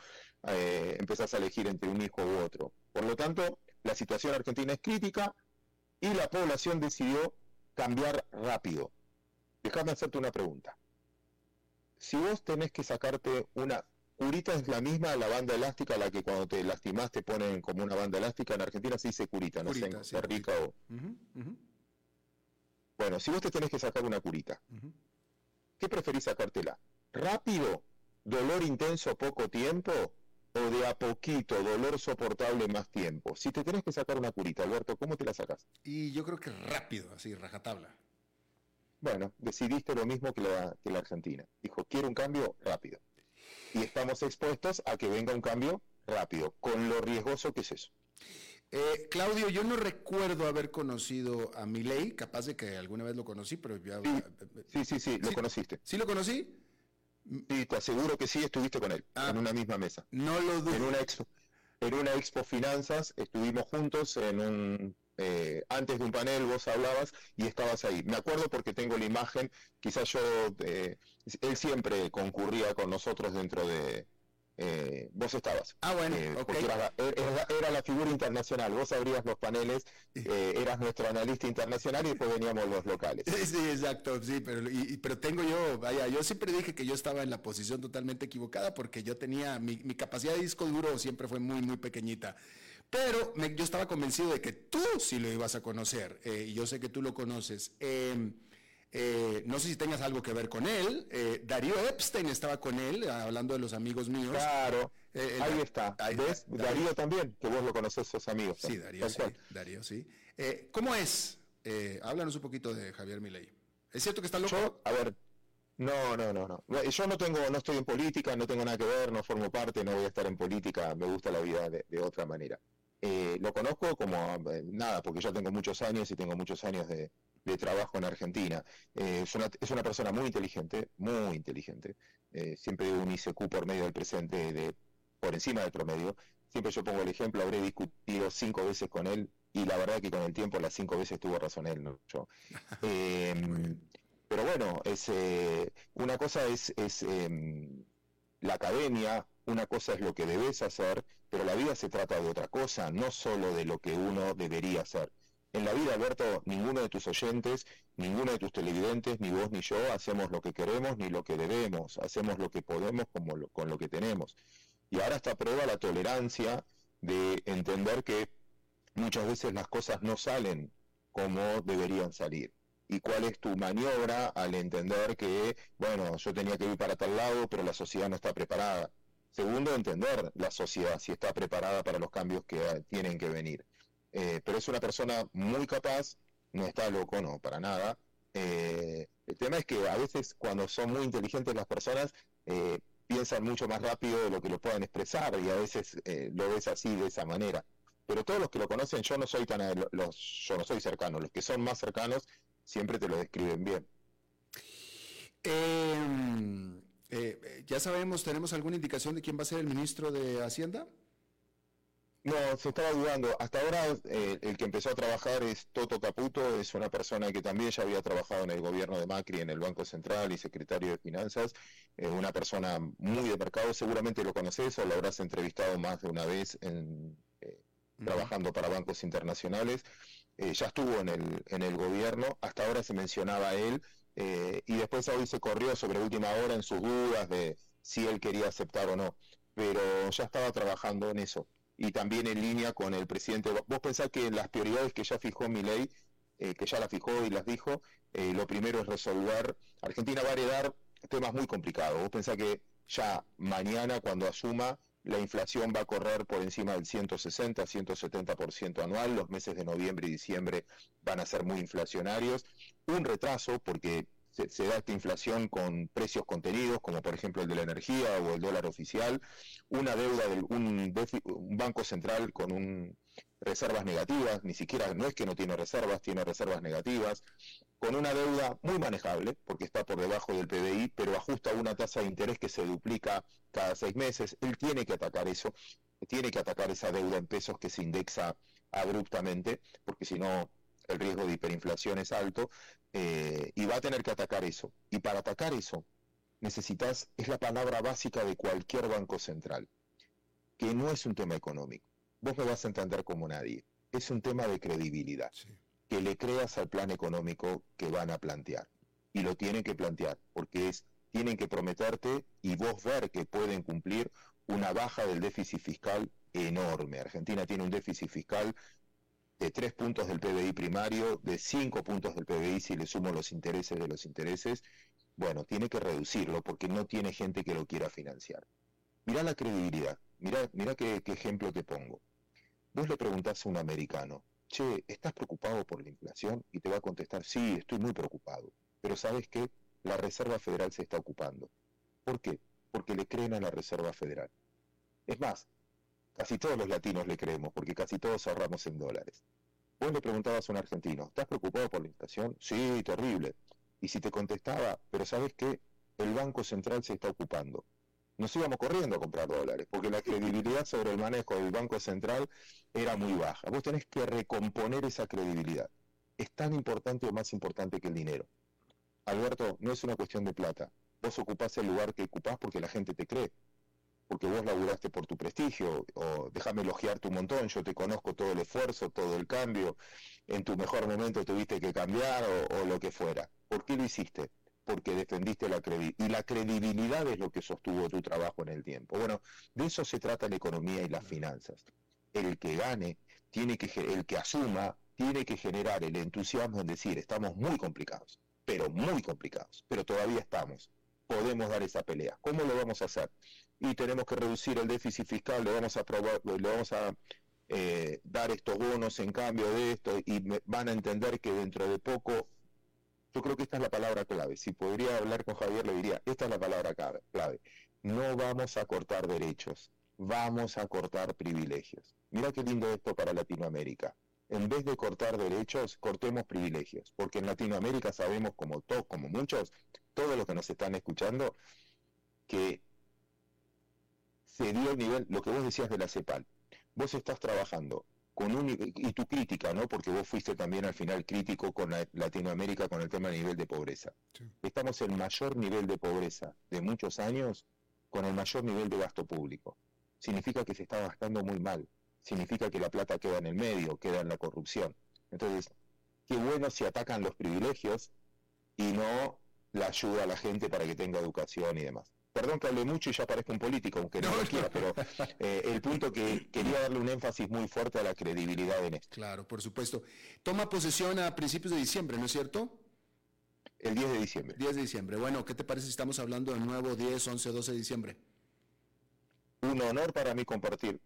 eh, empezás a elegir entre un hijo u otro. Por lo tanto, la situación argentina es crítica y la población decidió cambiar rápido. Déjame hacerte una pregunta si vos tenés que sacarte una curita es la misma la banda elástica la que cuando te lastimás te ponen como una banda elástica en Argentina se dice curita, no sé en Rica o bueno si vos te tenés que sacar una curita ¿qué preferís sacártela? rápido dolor intenso poco tiempo o de a poquito dolor soportable más tiempo si te tenés que sacar una curita Alberto ¿cómo te la sacas? y yo creo que rápido así rajatabla bueno, decidiste lo mismo que la, que la Argentina. Dijo, quiero un cambio rápido. Y estamos expuestos a que venga un cambio rápido, con lo riesgoso que es eso. Eh, Claudio, yo no recuerdo haber conocido a Milei, capaz de que alguna vez lo conocí, pero ya... Sí, sí, sí, lo conociste. ¿Sí lo conocí? Sí, te aseguro que sí estuviste con él, ah. en una misma mesa. No lo dudo. En una expo, en una expo finanzas estuvimos juntos en un eh, antes de un panel vos hablabas y estabas ahí. Me acuerdo porque tengo la imagen, quizás yo, eh, él siempre concurría con nosotros dentro de... Eh, vos estabas. Ah, bueno, era, la figura internacional, vos abrías los paneles, eras nuestro analista internacional y después veníamos los locales. Sí, exacto, sí, pero, pero tengo yo, vaya, yo siempre dije que yo estaba en la posición totalmente equivocada porque yo tenía, mi, mi capacidad de disco duro siempre fue muy, muy pequeñita. Pero yo estaba convencido de que tú sí lo ibas a conocer, eh, y yo sé que tú lo conoces. Em, eh, no sé si tengas algo que ver con él. Eh, Darío Epstein estaba con él, hablando de los amigos míos. Claro, ahí está. ¿Ves? Darío, también, que vos lo conoces, sos amigos. Sí, Darío, sí. Darío, sí. ¿Cómo es? háblanos un poquito de Javier Milei. ¿Es cierto que está loco? a ver, no, no, no, no. Yo no tengo, no estoy en política, no tengo nada que ver, no formo parte, no voy a estar en política, me gusta la vida de otra manera. Eh, lo conozco como eh, nada, porque yo tengo muchos años y tengo muchos años de, trabajo en Argentina. Eh, es, una, es, una, persona muy inteligente, muy inteligente. siempre un ICQ por medio del presente de, por encima del promedio. Siempre yo pongo el ejemplo, habré discutido cinco veces con él y la verdad que con el tiempo las cinco veces tuvo razón él, no yo. Em, pero bueno, es, una cosa es, es em, la academia, una cosa es lo que debes hacer, pero la vida se trata de otra cosa, no solo de lo que uno debería hacer. En la vida, Alberto, ninguno de tus oyentes, ninguno de tus televidentes, ni vos ni yo, hacemos lo que queremos ni lo que debemos, hacemos lo que podemos con lo que tenemos. Y ahora está prueba la tolerancia de entender que muchas veces las cosas no salen como deberían salir. Y cuál es tu maniobra al entender que, bueno, yo tenía que ir para tal lado, pero la sociedad no está preparada. Segundo, entender la sociedad, si está preparada para los cambios que tienen que venir. Eh, pero es una persona muy capaz, no está loco, no, para nada. Eh, el tema es que a veces cuando son muy inteligentes las personas, eh, piensan mucho más rápido de lo que lo puedan expresar y a veces lo ves así, de esa manera. Pero todos los que lo conocen, yo no soy tan, yo no soy cercano, los que son más cercanos siempre te lo describen bien. Eh, eh, ¿Ya sabemos, tenemos alguna indicación de quién va a ser el ministro de Hacienda? No, se estaba dudando. Hasta ahora eh, el que empezó a trabajar es Toto Caputo, es una persona que también ya había trabajado en el gobierno de Macri, en el Banco Central y secretario de Finanzas, eh, una persona muy de mercado, seguramente lo conoces o lo habrás entrevistado más de una vez en, trabajando para bancos internacionales. ya estuvo en el, en el gobierno, hasta ahora se mencionaba él, eh, y después hoy se corrió sobre última hora en sus dudas de si él quería aceptar o no, pero ya estaba trabajando en eso y también en línea con el presidente. Vos pensás que las prioridades que ya fijó mi ley, eh, que ya las fijó y las dijo, eh, lo primero es resolver. Argentina va a heredar temas muy complicados. Vos pensás que ya mañana cuando asuma la inflación va a correr por encima del 160, 170% anual, los meses de noviembre y diciembre van a ser muy inflacionarios, un retraso porque se, da esta inflación con precios contenidos, como por ejemplo el de la energía o el dólar oficial, una deuda de un, banco central con un, reservas negativas, ni siquiera no es que no tiene reservas, tiene reservas negativas, con una deuda muy manejable, porque está por debajo del PBI, pero ajusta una tasa de interés que se duplica cada seis meses. Él tiene que atacar eso, tiene que atacar esa deuda en pesos que se indexa abruptamente, porque si no el riesgo de hiperinflación es alto, eh, y va a tener que atacar eso. Y para atacar eso, necesitas, es la palabra básica de cualquier banco central, que no es un tema económico. Vos me vas a entender como nadie. Es un tema de credibilidad. Que le creas al plan económico que van a plantear. Y lo tienen que plantear, porque es, tienen que prometerte y vos ver que pueden cumplir una baja del déficit fiscal enorme. Argentina tiene un déficit fiscal de tres puntos del PBI primario, de cinco puntos del PBI si le sumo los intereses de los intereses, bueno, tiene que reducirlo porque no tiene gente que lo quiera financiar. Mirá la credibilidad, mirá, mira qué, ejemplo te pongo. Vos le preguntás a un americano, che, ¿estás preocupado por la inflación? Y te va a contestar, sí, estoy muy preocupado. Pero ¿sabes qué? La Reserva Federal se está ocupando. ¿Por qué? Porque le creen a la Reserva Federal. Es más, Casi todos los latinos le creemos, porque casi todos ahorramos en dólares. Vos le preguntabas a un argentino, ¿estás preocupado por la inflación? Sí, terrible. Y si te contestaba, pero ¿sabes qué? El Banco Central se está ocupando. Nos íbamos corriendo a comprar dólares, porque la credibilidad sobre el manejo del Banco Central era muy baja. Vos tenés que recomponer esa credibilidad. Es tan importante o más importante que el dinero. Alberto, no es una cuestión de plata. Vos ocupás el lugar que ocupás porque la gente te cree porque vos laburaste por tu prestigio, o déjame elogiarte un montón, yo te conozco todo el esfuerzo, todo el cambio, en tu mejor momento tuviste que cambiar o, lo que fuera. ¿Por qué lo hiciste? Porque defendiste la credibilidad. Y la credibilidad es lo que sostuvo tu trabajo en el tiempo. Bueno, de eso se trata la economía y las finanzas. El que gane, tiene que, el que asuma, tiene que generar el entusiasmo en decir, estamos muy complicados, pero muy complicados, pero todavía estamos podemos dar esa pelea. ¿Cómo lo vamos a hacer? Y tenemos que reducir el déficit fiscal, le vamos a, probar, le vamos a eh, dar estos bonos en cambio de esto y van a entender que dentro de poco, yo creo que esta es la palabra clave. Si podría hablar con Javier, le diría, esta es la palabra clave. No vamos a cortar derechos, vamos a cortar privilegios. Mira qué lindo esto para Latinoamérica en vez de cortar derechos, cortemos privilegios, porque en Latinoamérica sabemos como todos, como muchos, todos los que nos están escuchando, que se dio el nivel, lo que vos decías de la CEPAL. Vos estás trabajando con un, y tu crítica, ¿no? Porque vos fuiste también al final crítico con Latinoamérica con el tema del nivel de pobreza. Estamos en el mayor nivel de pobreza de muchos años con el mayor nivel de gasto público. Significa que se está gastando muy mal. Significa que la plata queda en el medio, queda en la corrupción. Entonces, qué bueno si atacan los privilegios y no la ayuda a la gente para que tenga educación y demás. Perdón que hable mucho y ya parezco un político, aunque no, lo quiera, pero eh, el punto que quería darle un énfasis muy fuerte a la credibilidad en esto. Claro, por supuesto. Toma posesión a principios de diciembre, ¿no es cierto? El 10 de diciembre. 10 de diciembre. Bueno, ¿qué te parece si estamos hablando de nuevo 10, 11, 12 de diciembre? Un honor para mí compartir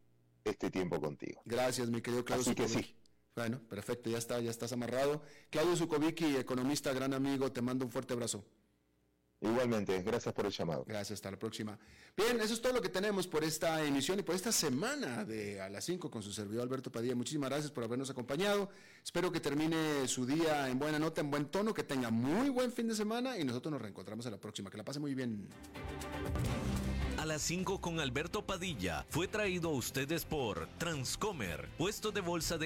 este tiempo contigo. Gracias, mi querido Claudio. Así que sí. Bueno, perfecto, ya está, ya estás amarrado. Claudio Zukovicki, economista, gran amigo, te mando un fuerte abrazo. Igualmente, gracias por el llamado. Gracias, hasta la próxima. Bien, eso es todo lo que tenemos por esta emisión y por esta semana de a las 5 con su servidor Alberto Padilla. Muchísimas gracias por habernos acompañado. Espero que termine su día en buena nota, en buen tono, que tenga muy buen fin de semana y nosotros nos reencontramos en la próxima. Que la pase muy bien. A las 5 con Alberto Padilla fue traído a ustedes por Transcomer, puesto de bolsa de